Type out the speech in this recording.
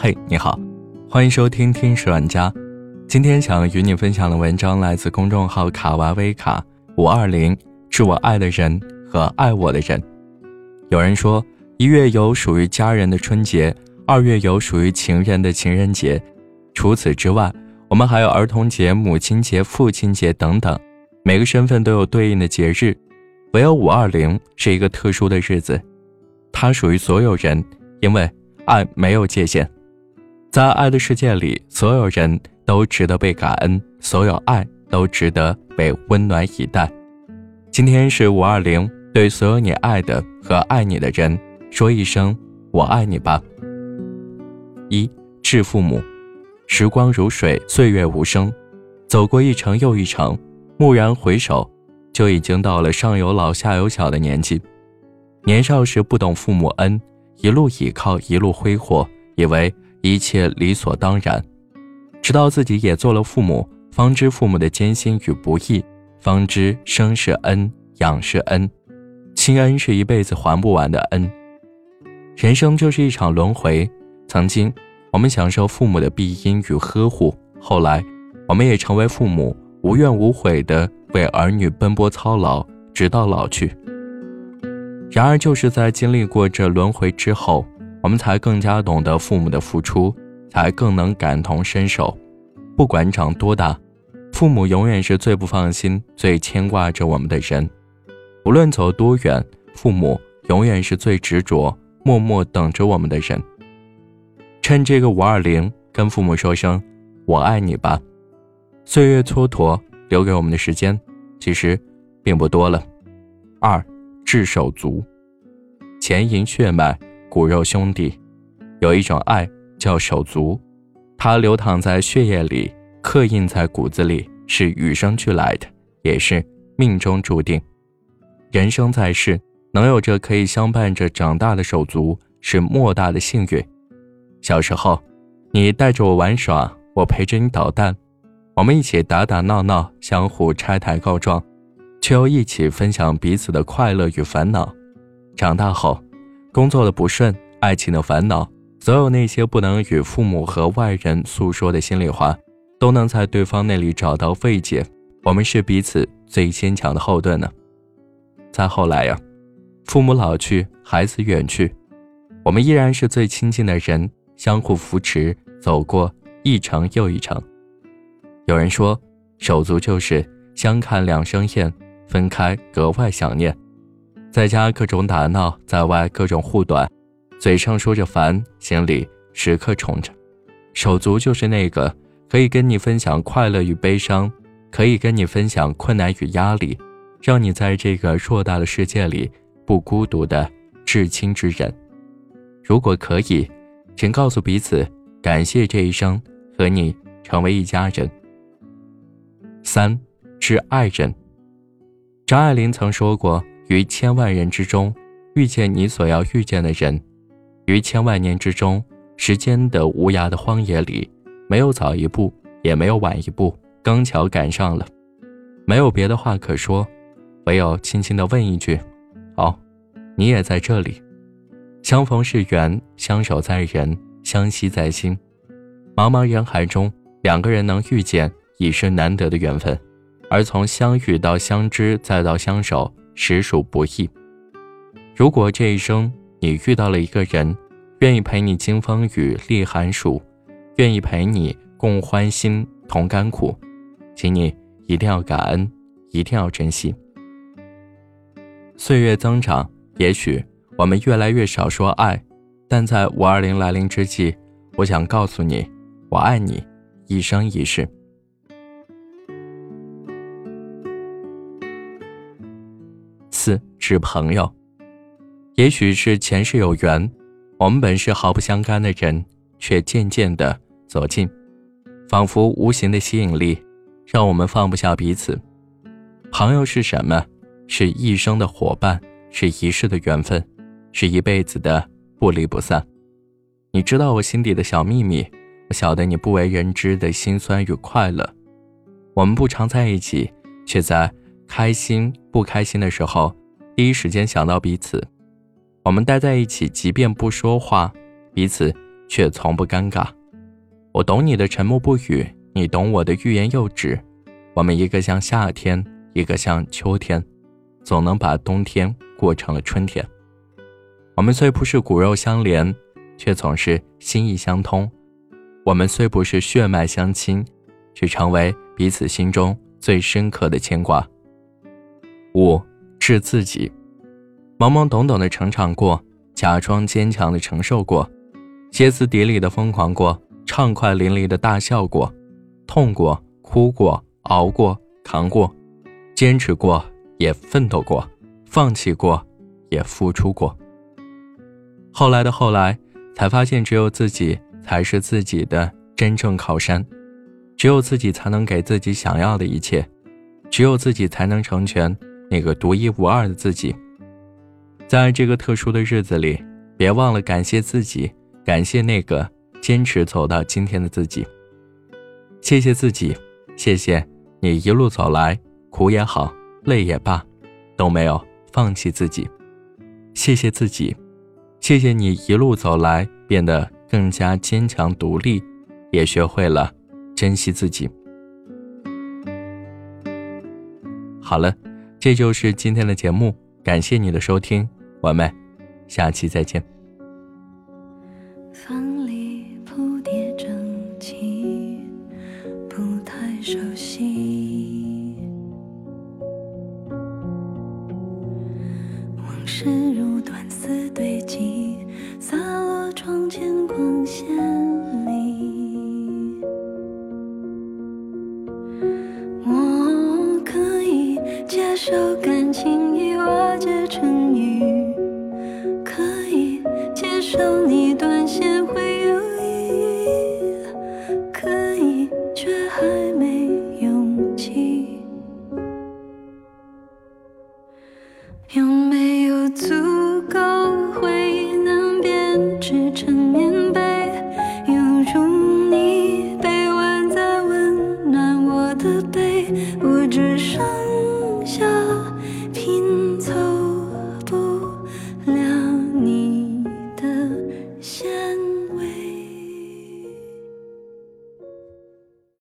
嘿，你好，欢迎收听听史玩家。今天想与你分享的文章来自公众号卡哇威卡五二零，是我爱的人和爱我的人。有人说，一月有属于家人的春节，二月有属于情人的情人节，除此之外，我们还有儿童节、母亲节、父亲节等等，每个身份都有对应的节日。唯有五二零是一个特殊的日子，它属于所有人，因为爱没有界限。在爱的世界里，所有人都值得被感恩，所有爱都值得被温暖以待。今天是五二零，对所有你爱的和爱你的人说一声“我爱你”吧。一致父母，时光如水，岁月无声，走过一程又一程，蓦然回首，就已经到了上有老下有小的年纪。年少时不懂父母恩，一路倚靠，一路挥霍，以为。一切理所当然，直到自己也做了父母，方知父母的艰辛与不易，方知生是恩，养是恩，亲恩是一辈子还不完的恩。人生就是一场轮回，曾经我们享受父母的庇荫与呵护，后来我们也成为父母，无怨无悔的为儿女奔波操劳，直到老去。然而，就是在经历过这轮回之后。我们才更加懂得父母的付出，才更能感同身受。不管长多大，父母永远是最不放心、最牵挂着我们的人。无论走多远，父母永远是最执着、默默等着我们的人。趁这个五二零，跟父母说声“我爱你”吧。岁月蹉跎，留给我们的时间其实并不多了。二，至手足，钱银血脉。骨肉兄弟，有一种爱叫手足，它流淌在血液里，刻印在骨子里，是与生俱来的，也是命中注定。人生在世，能有着可以相伴着长大的手足，是莫大的幸运。小时候，你带着我玩耍，我陪着你捣蛋，我们一起打打闹闹，相互拆台告状，却又一起分享彼此的快乐与烦恼。长大后，工作的不顺，爱情的烦恼，所有那些不能与父母和外人诉说的心里话，都能在对方那里找到慰藉。我们是彼此最坚强的后盾呢。再后来呀，父母老去，孩子远去，我们依然是最亲近的人，相互扶持，走过一程又一程。有人说，手足就是相看两生厌，分开格外想念。在家各种打闹，在外各种护短，嘴上说着烦，心里时刻宠着。手足就是那个可以跟你分享快乐与悲伤，可以跟你分享困难与压力，让你在这个偌大的世界里不孤独的至亲之人。如果可以，请告诉彼此感谢这一生和你成为一家人。三，致爱人。张爱玲曾说过。于千万人之中，遇见你所要遇见的人；于千万年之中，时间的无涯的荒野里，没有早一步，也没有晚一步，刚巧赶上了。没有别的话可说，唯有轻轻的问一句：“哦，你也在这里。”相逢是缘，相守在人，相惜在心。茫茫人海中，两个人能遇见，已是难得的缘分。而从相遇到相知，再到相守。实属不易。如果这一生你遇到了一个人，愿意陪你经风雨历寒暑，愿意陪你共欢欣同甘苦，请你一定要感恩，一定要珍惜。岁月增长，也许我们越来越少说爱，但在五二零来临之际，我想告诉你，我爱你，一生一世。是朋友，也许是前世有缘，我们本是毫不相干的人，却渐渐的走近，仿佛无形的吸引力，让我们放不下彼此。朋友是什么？是一生的伙伴，是一世的缘分，是一辈子的不离不散。你知道我心底的小秘密，我晓得你不为人知的辛酸与快乐。我们不常在一起，却在开心不开心的时候。第一时间想到彼此，我们待在一起，即便不说话，彼此却从不尴尬。我懂你的沉默不语，你懂我的欲言又止。我们一个像夏天，一个像秋天，总能把冬天过成了春天。我们虽不是骨肉相连，却总是心意相通。我们虽不是血脉相亲，却成为彼此心中最深刻的牵挂。五，治自己，懵懵懂懂的成长过，假装坚强的承受过，歇斯底里的疯狂过，畅快淋漓的大笑过，痛过，哭过，熬过，扛过，坚持过，也奋斗过，放弃过，也付出过。后来的后来，才发现只有自己才是自己的真正靠山，只有自己才能给自己想要的一切，只有自己才能成全那个独一无二的自己。在这个特殊的日子里，别忘了感谢自己，感谢那个坚持走到今天的自己。谢谢自己，谢谢你一路走来，苦也好，累也罢，都没有放弃自己。谢谢自己。谢谢你一路走来，变得更加坚强独立，也学会了珍惜自己。好了，这就是今天的节目，感谢你的收听，我们下期再见。房里铺叠整齐，不太熟悉，往事如短丝堆积。洒落窗前光线手感情已瓦解成雨，可以接受你断线会有意义，可以，却还没勇气。有没有足够回忆能编织成棉被，犹如你臂弯在温暖我的背？我只剩。